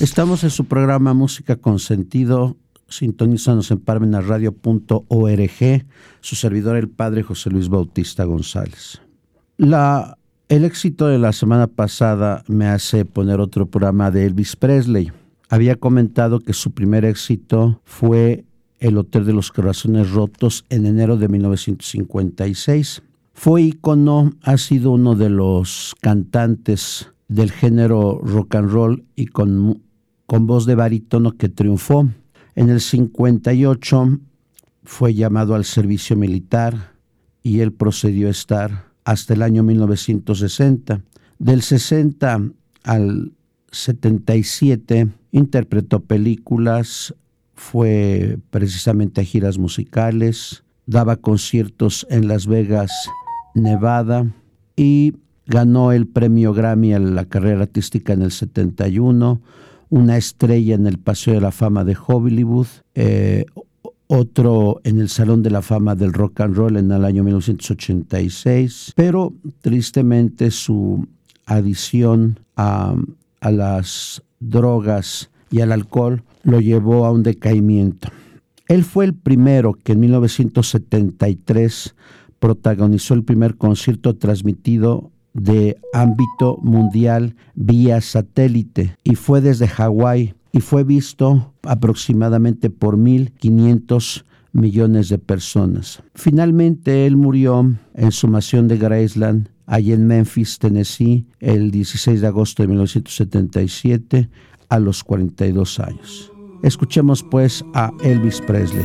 Estamos en su programa Música con sentido. Sintonízanos en parmenasradio.org. Su servidor, el padre José Luis Bautista González. La, el éxito de la semana pasada me hace poner otro programa de Elvis Presley. Había comentado que su primer éxito fue El Hotel de los Corazones Rotos en enero de 1956. Fue ícono, ha sido uno de los cantantes del género rock and roll y con, con voz de barítono que triunfó. En el 58 fue llamado al servicio militar y él procedió a estar hasta el año 1960. Del 60 al 77 interpretó películas, fue precisamente a giras musicales, daba conciertos en Las Vegas Nevada y ganó el premio Grammy a la carrera artística en el 71, una estrella en el Paseo de la Fama de Hollywood, eh, otro en el Salón de la Fama del Rock and Roll en el año 1986, pero tristemente su adición a, a las drogas y al alcohol lo llevó a un decaimiento. Él fue el primero que en 1973 protagonizó el primer concierto transmitido de ámbito mundial vía satélite y fue desde Hawái y fue visto aproximadamente por 1.500 millones de personas. Finalmente él murió en su mansión de Graceland, allí en Memphis, Tennessee, el 16 de agosto de 1977, a los 42 años. Escuchemos pues a Elvis Presley.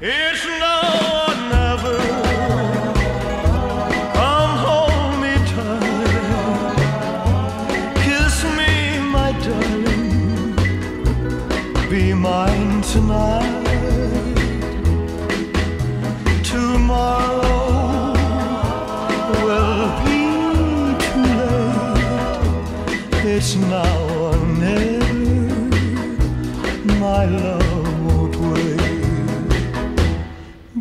It's now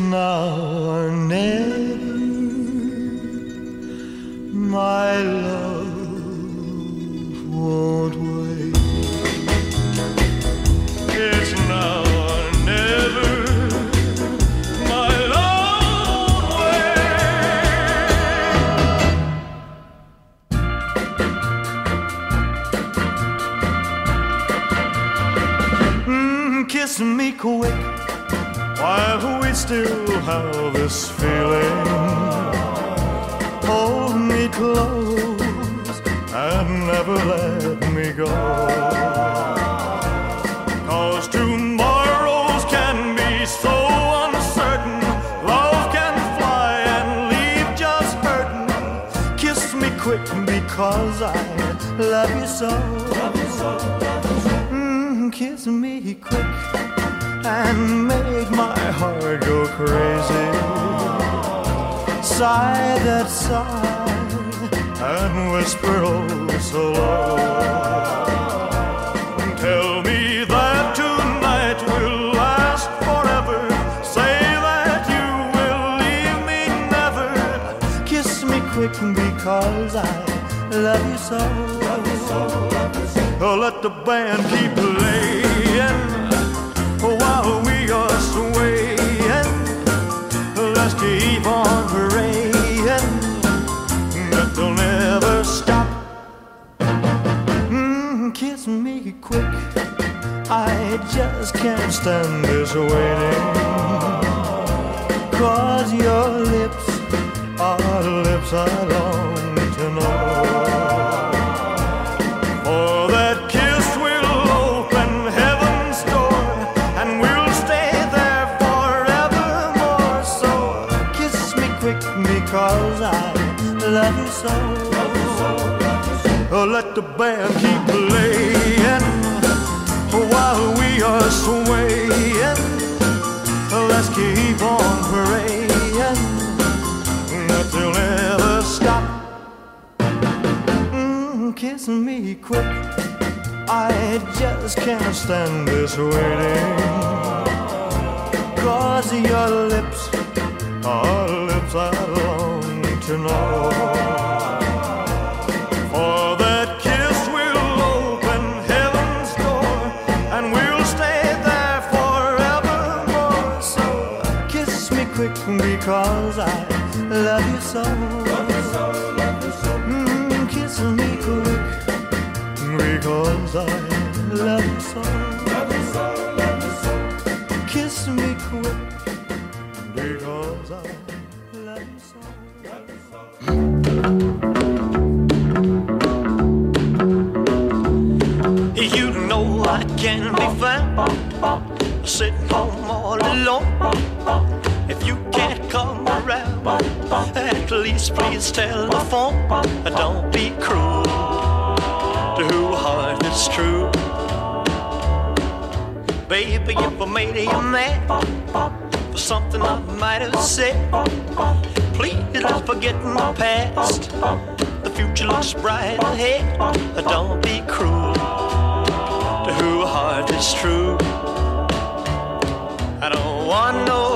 now kiss me quick and make my heart go crazy. Sigh that sigh and whisper oh so low. Tell me that tonight will last forever. Say that you will leave me never. Kiss me quick because I love you so. Oh, let the band keep playing while we are swaying. Let's keep on praying that they'll never stop. Mm, kiss me quick. I just can't stand this waiting. Cause your lips are lips I love you so. Let the band keep playing while we are swaying. Let's keep on praying that they'll never stop. Mm, kiss me quick. I just can't stand this waiting. Cause your lips are lips I long to know. Love you so. Mm, kiss me quick because I love you so. Kiss me quick because I telephone. Don't be cruel to who heart is true. Baby, if I made you mad for something I might have said, please don't forget my past. The future looks bright ahead. Don't be cruel to who heart is true. I don't want no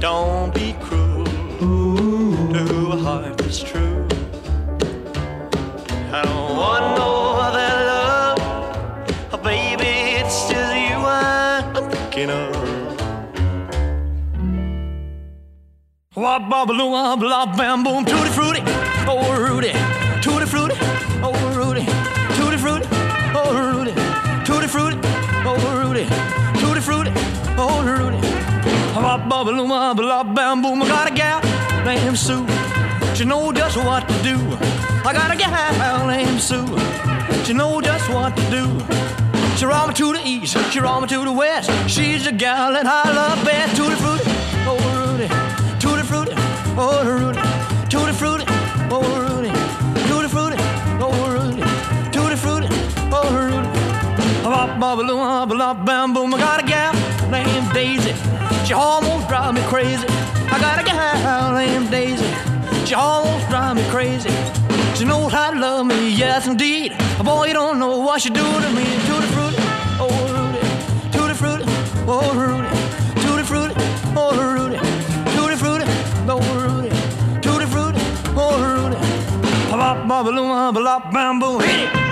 Don't be cruel to a heart that's true. I don't want no other love. Oh, baby, it's just you I'm thinking of. Wop, bop, loo, wop, lop, bam, boom, tutti frutti. Oh, Rudy, tutti frutti. Oh, Rudy, tutti frutti. Oh, Rudy, tutti frutti. Oh, Rudy, tutti frutti. Oh, Rudy. Wop bobbaloo wop lop bam boom. I got a gal named Sue, she know just what to do. I got a gal named Sue, she know just what to do. She roll me to the east, she roll me to the west. She's a gal that I love best. Tutti frutti, oh Rudy, tutti frutti, oh Rudy, tutti frutti, oh Rudy, tutti frutti, oh Rudy, tutti frutti, oh Rudy. Bop bop bop bop bam boom. I got a gal. She almost drive me crazy. I got a gal named Daisy. She almost drive me crazy. She knows how to love me, yes indeed. Boy, you don't know what she do to me. Tutti frutti, oh Rudy, tutti frutti, oh Rudy, tutti frutti, oh Rudy, tutti frutti, oh Rudy, tutti frutti, oh Rudy. Bop bop bam boom. Hit it.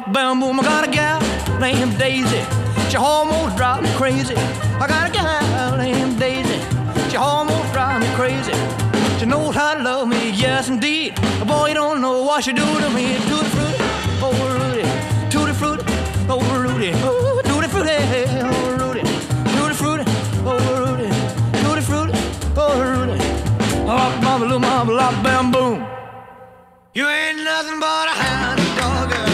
Bop bam. I got a gal named Daisy, she almost drives me crazy. I got a gal named Daisy, she almost drives me crazy. She knows how to love me, yes indeed. Boy, you don't know what she do to me. Tutti frutti, oh Rudy, tutti frutti, oh Rudy, oh tutti frutti, eh, eh, oh Rudy, tutti frutti, oh Rudy, tutti frutti, oh Rudy. Oh, little mama, lop, bam, boom. You ain't nothing but a hound dog,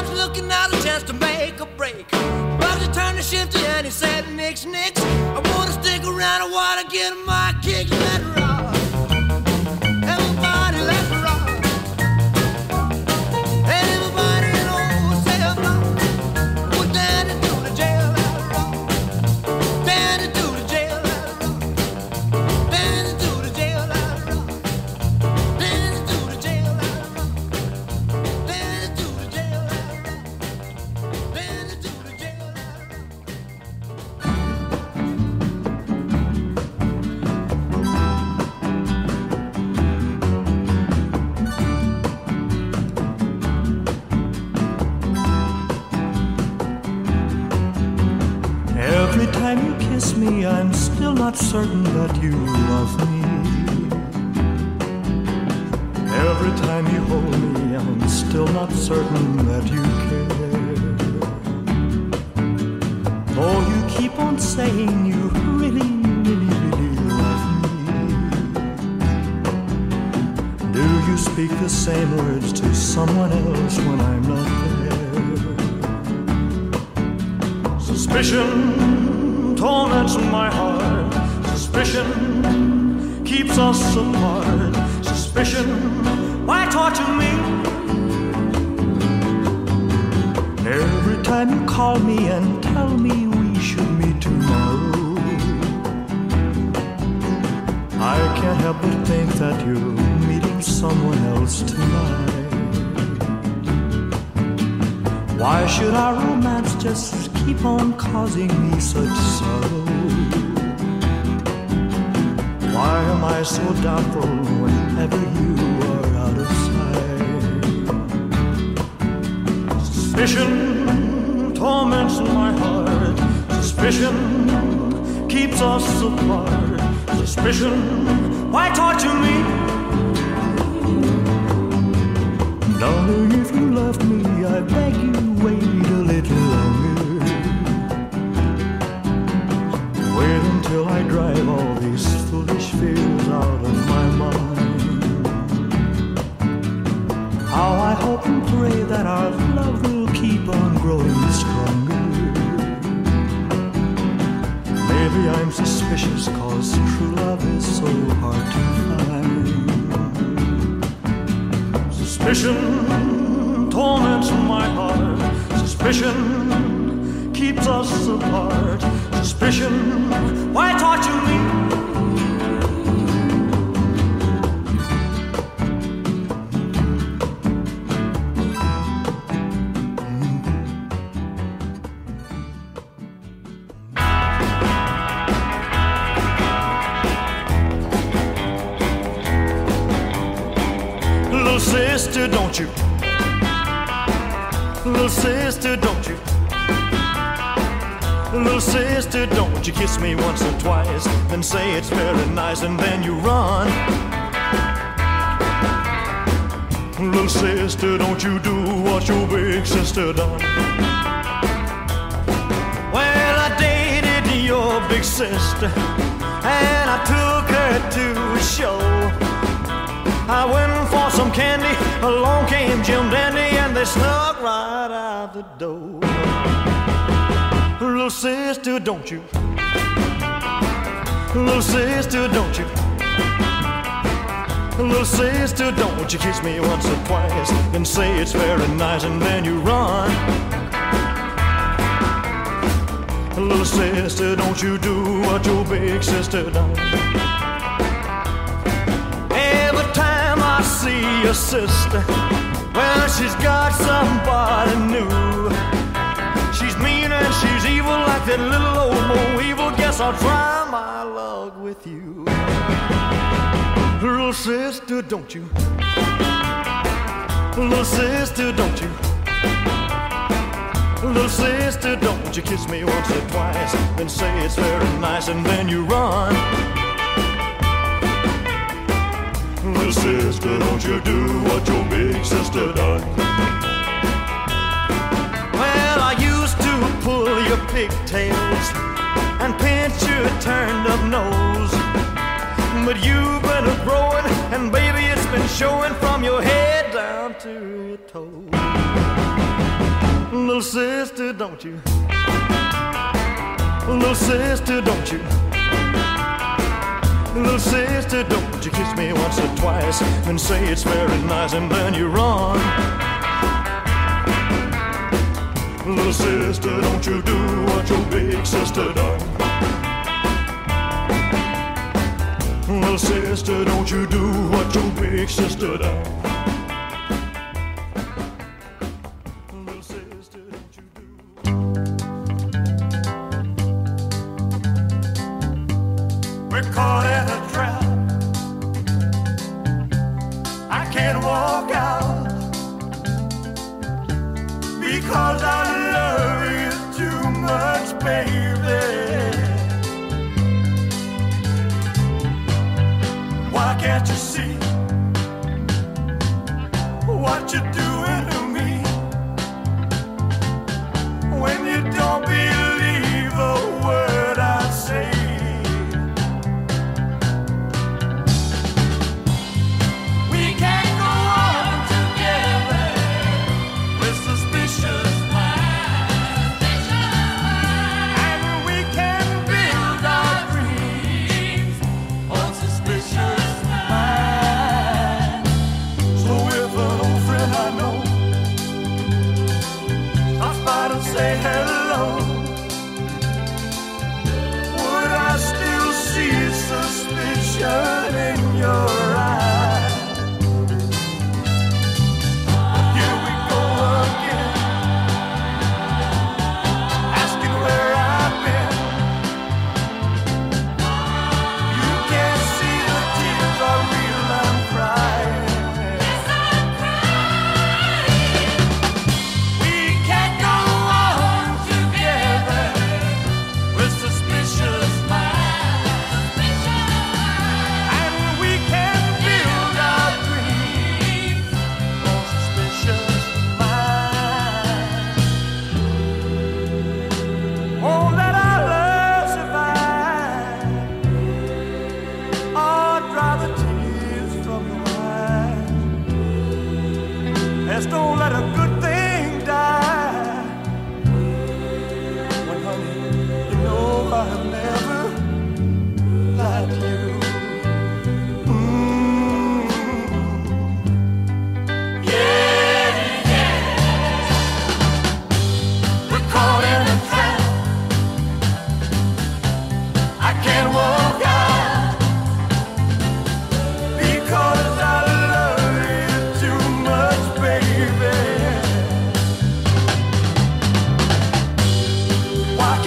One's looking out a chance to make a break. But he turned the shift and he said, Nix, Nix. I wanna stick around, I wanna get my not certain that you love me. Every time you hold me, I'm still not certain that you care. Though you keep on saying you really, really, really love me. Do you speak the same words to someone else when I'm not there? Suspicion torments my heart. Suspicion keeps us apart. Suspicion, why torture me? Every time you call me and tell me we should meet tomorrow, I can't help but think that you're meeting someone else tonight. Why should our romance just keep on causing me such sorrow? Why am I so doubtful whenever you are out of sight? Suspicion torments my heart. Suspicion keeps us apart. Suspicion, why torture me? Darling, if you love me, I beg you wait a little longer. Wait until I drive all I hope and pray that our love will keep on growing stronger. Maybe I'm suspicious cause true love is so hard to find. Suspicion torments my heart. Suspicion keeps us apart. Suspicion, why torture me? Sister, don't you? Little sister, don't you? Little sister, don't you kiss me once or twice, then say it's very nice, and then you run. Little sister, don't you do what your big sister done? Well, I dated your big sister, and I took her to a show. I went for some candy, along came Jim Dandy, and they snuck right out the door. Little sister, don't you? Little sister, don't you? Little sister, don't you kiss me once or twice, then say it's very nice, and then you run. Little sister, don't you do what your big sister done? Your sister, well, she's got somebody new. She's mean and she's evil like that little old Mo evil. Guess I'll try my luck with you. Little sister, don't you? Little sister, don't you? Little sister, don't you kiss me once or twice, then say it's very nice, and then you run. Little sister, don't you do what your big sister done? Well, I used to pull your pigtails and pinch your turned up nose. But you've been a growing, and baby, it's been showing from your head down to your toes. Little sister, don't you? Little sister, don't you? Little sister, don't you kiss me once or twice and say it's very nice and then you run. Little sister, don't you do what your big sister done. Little sister, don't you do what your big sister done.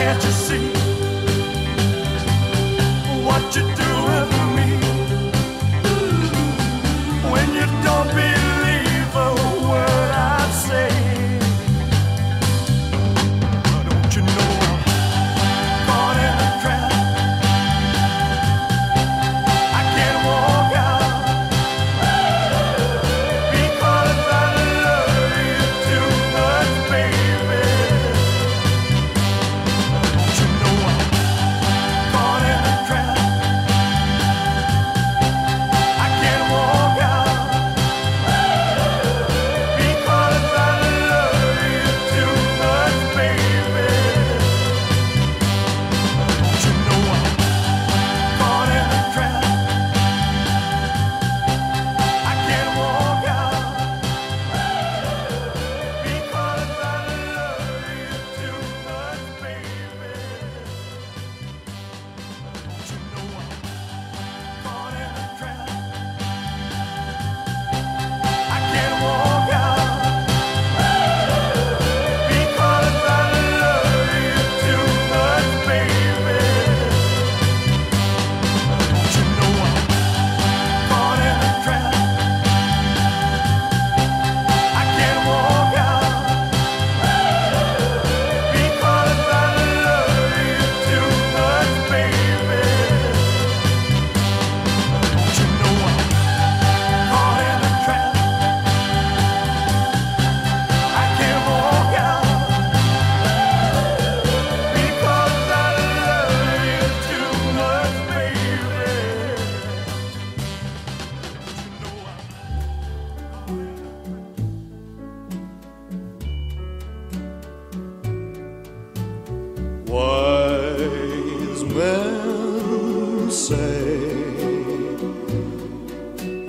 Can't you see? What you're doing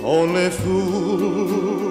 Only fools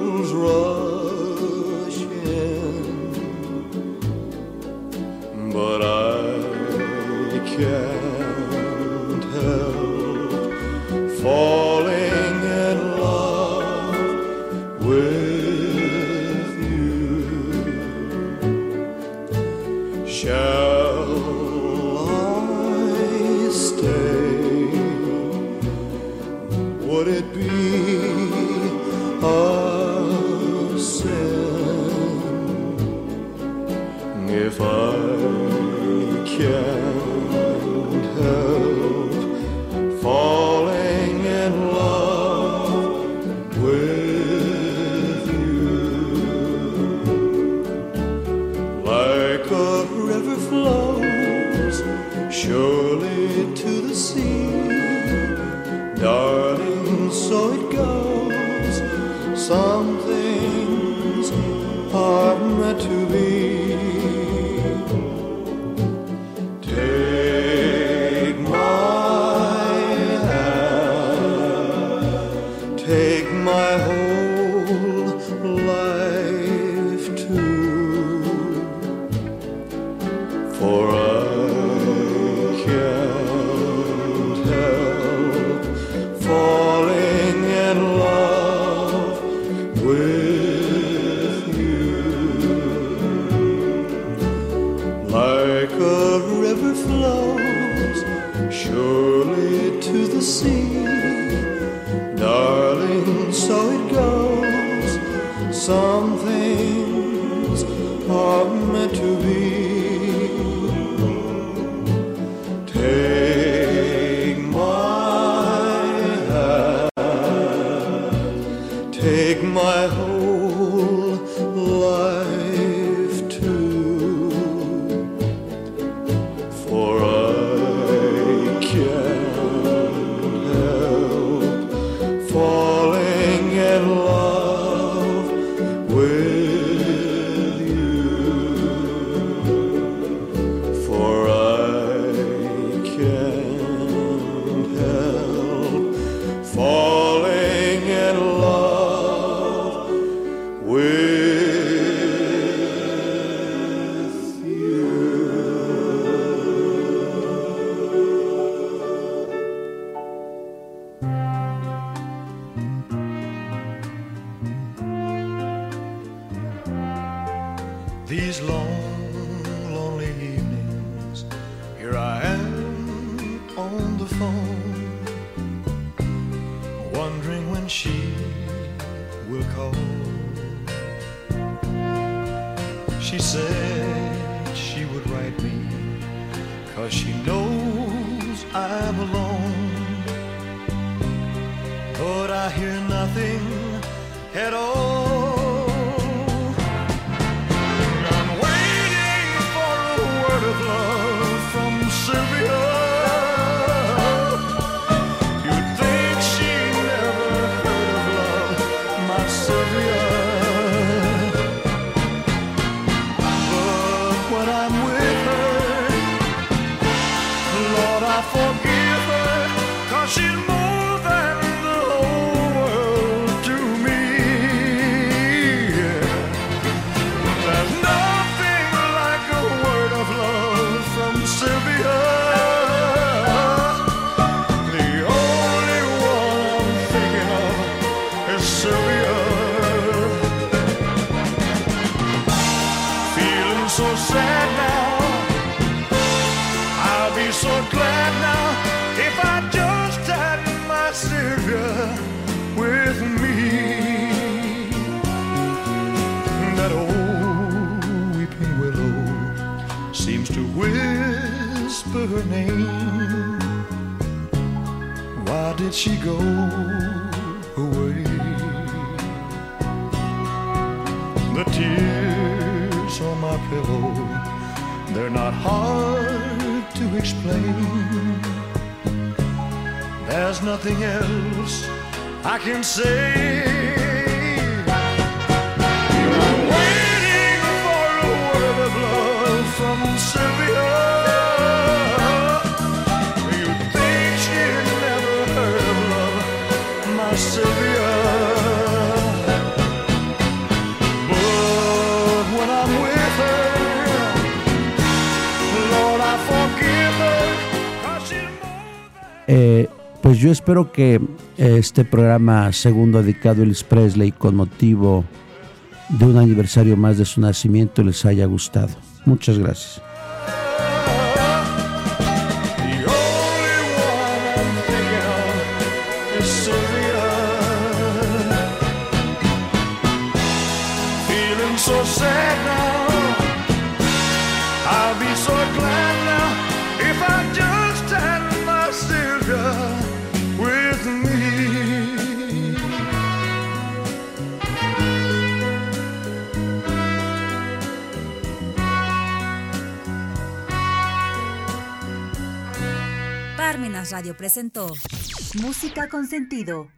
She said she would write me Cause she knows I'm alone But I hear nothing at all. her name? Why did she go away? The tears on my pillow, they're not hard to explain. There's nothing else I can say. Sylvia Eh, pues yo espero que eh, este programa segundo dedicado a Elvis Presley con motivo de un aniversario más de su nacimiento les haya gustado. Muchas gracias. Presentó Música con sentido.